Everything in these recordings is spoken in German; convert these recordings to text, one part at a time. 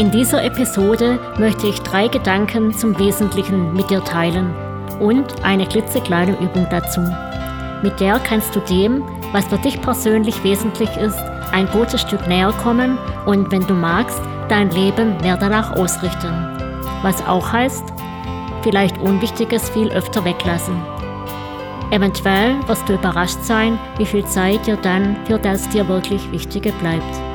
In dieser Episode möchte ich drei Gedanken zum Wesentlichen mit dir teilen und eine klitzekleine Übung dazu. Mit der kannst du dem, was für dich persönlich wesentlich ist, ein gutes Stück näher kommen und wenn du magst, dein Leben mehr danach ausrichten. Was auch heißt, vielleicht Unwichtiges viel öfter weglassen. Eventuell wirst du überrascht sein, wie viel Zeit dir dann für das dir wirklich Wichtige bleibt.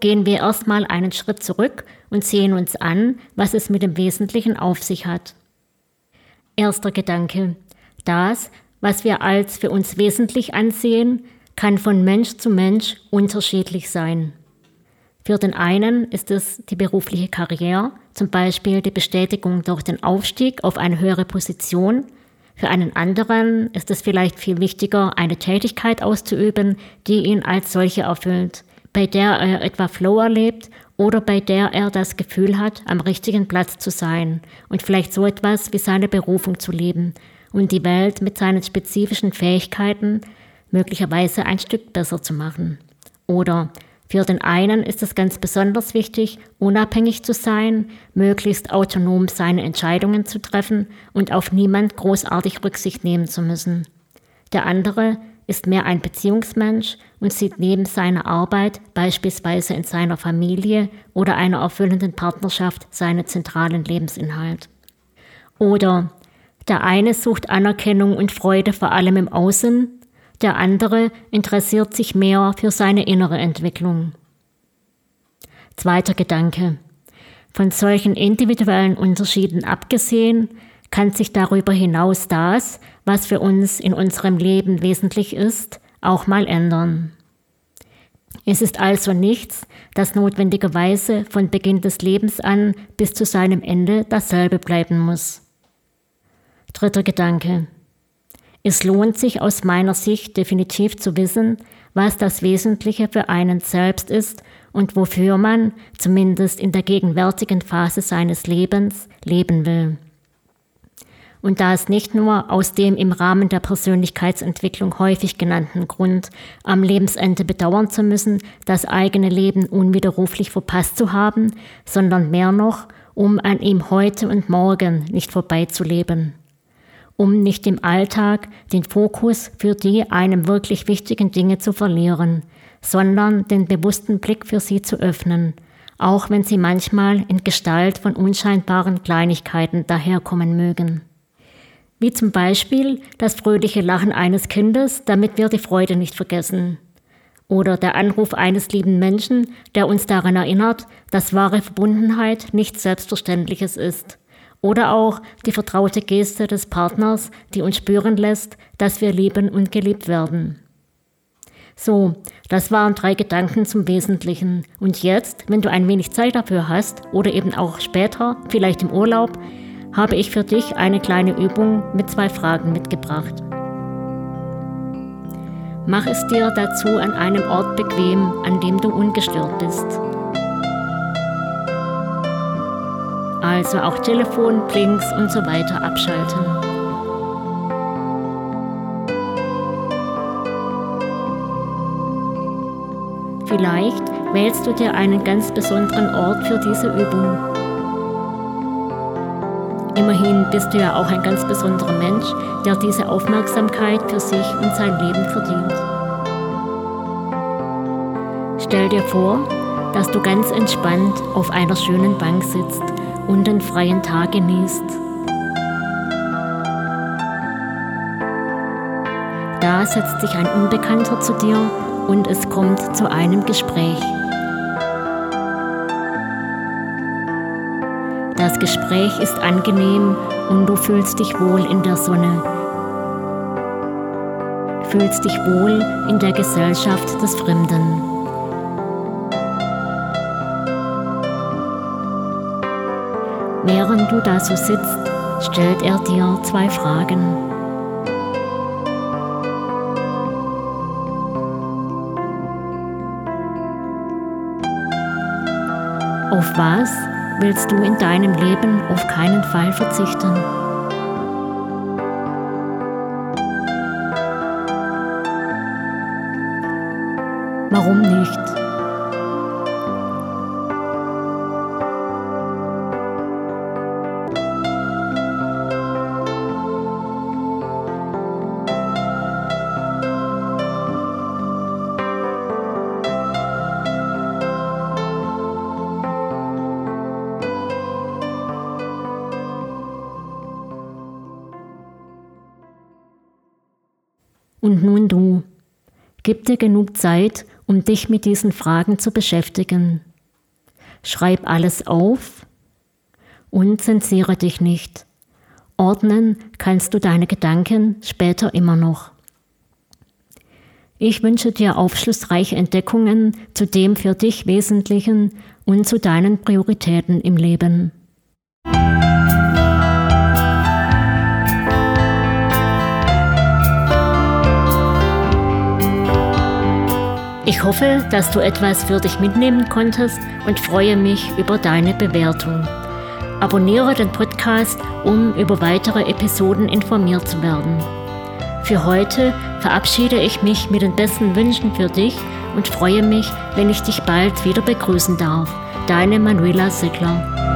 Gehen wir erstmal einen Schritt zurück und sehen uns an, was es mit dem Wesentlichen auf sich hat. Erster Gedanke. Das, was wir als für uns wesentlich ansehen, kann von Mensch zu Mensch unterschiedlich sein. Für den einen ist es die berufliche Karriere, zum Beispiel die Bestätigung durch den Aufstieg auf eine höhere Position. Für einen anderen ist es vielleicht viel wichtiger, eine Tätigkeit auszuüben, die ihn als solche erfüllt, bei der er etwa Flow erlebt oder bei der er das Gefühl hat, am richtigen Platz zu sein und vielleicht so etwas wie seine Berufung zu leben und die Welt mit seinen spezifischen Fähigkeiten möglicherweise ein Stück besser zu machen. Oder für den einen ist es ganz besonders wichtig, unabhängig zu sein, möglichst autonom seine Entscheidungen zu treffen und auf niemand großartig Rücksicht nehmen zu müssen. Der andere ist mehr ein Beziehungsmensch und sieht neben seiner Arbeit, beispielsweise in seiner Familie oder einer erfüllenden Partnerschaft, seinen zentralen Lebensinhalt. Oder der eine sucht Anerkennung und Freude vor allem im Außen, der andere interessiert sich mehr für seine innere Entwicklung. Zweiter Gedanke. Von solchen individuellen Unterschieden abgesehen, kann sich darüber hinaus das, was für uns in unserem Leben wesentlich ist, auch mal ändern. Es ist also nichts, das notwendigerweise von Beginn des Lebens an bis zu seinem Ende dasselbe bleiben muss. Dritter Gedanke. Es lohnt sich aus meiner Sicht definitiv zu wissen, was das Wesentliche für einen selbst ist und wofür man, zumindest in der gegenwärtigen Phase seines Lebens, leben will. Und da es nicht nur aus dem im Rahmen der Persönlichkeitsentwicklung häufig genannten Grund, am Lebensende bedauern zu müssen, das eigene Leben unwiderruflich verpasst zu haben, sondern mehr noch, um an ihm heute und morgen nicht vorbeizuleben um nicht im Alltag den Fokus für die einem wirklich wichtigen Dinge zu verlieren, sondern den bewussten Blick für sie zu öffnen, auch wenn sie manchmal in Gestalt von unscheinbaren Kleinigkeiten daherkommen mögen. Wie zum Beispiel das fröhliche Lachen eines Kindes, damit wir die Freude nicht vergessen. Oder der Anruf eines lieben Menschen, der uns daran erinnert, dass wahre Verbundenheit nichts Selbstverständliches ist oder auch die vertraute Geste des Partners, die uns spüren lässt, dass wir lieben und geliebt werden. So, das waren drei Gedanken zum Wesentlichen. Und jetzt, wenn du ein wenig Zeit dafür hast oder eben auch später, vielleicht im Urlaub, habe ich für dich eine kleine Übung mit zwei Fragen mitgebracht. Mach es dir dazu an einem Ort bequem, an dem du ungestört bist. Also auch Telefon, Blinks und so weiter abschalten. Vielleicht wählst du dir einen ganz besonderen Ort für diese Übung. Immerhin bist du ja auch ein ganz besonderer Mensch, der diese Aufmerksamkeit für sich und sein Leben verdient. Stell dir vor, dass du ganz entspannt auf einer schönen Bank sitzt und den freien Tag genießt. Da setzt sich ein Unbekannter zu dir und es kommt zu einem Gespräch. Das Gespräch ist angenehm und du fühlst dich wohl in der Sonne. fühlst dich wohl in der Gesellschaft des Fremden. Während du da so sitzt, stellt er dir zwei Fragen. Auf was willst du in deinem Leben auf keinen Fall verzichten? Warum nicht? Und nun du. Gib dir genug Zeit, um dich mit diesen Fragen zu beschäftigen. Schreib alles auf und zensiere dich nicht. Ordnen kannst du deine Gedanken später immer noch. Ich wünsche dir aufschlussreiche Entdeckungen zu dem für dich Wesentlichen und zu deinen Prioritäten im Leben. Ich hoffe, dass du etwas für dich mitnehmen konntest und freue mich über deine Bewertung. Abonniere den Podcast, um über weitere Episoden informiert zu werden. Für heute verabschiede ich mich mit den besten Wünschen für dich und freue mich, wenn ich dich bald wieder begrüßen darf. Deine Manuela Sickler.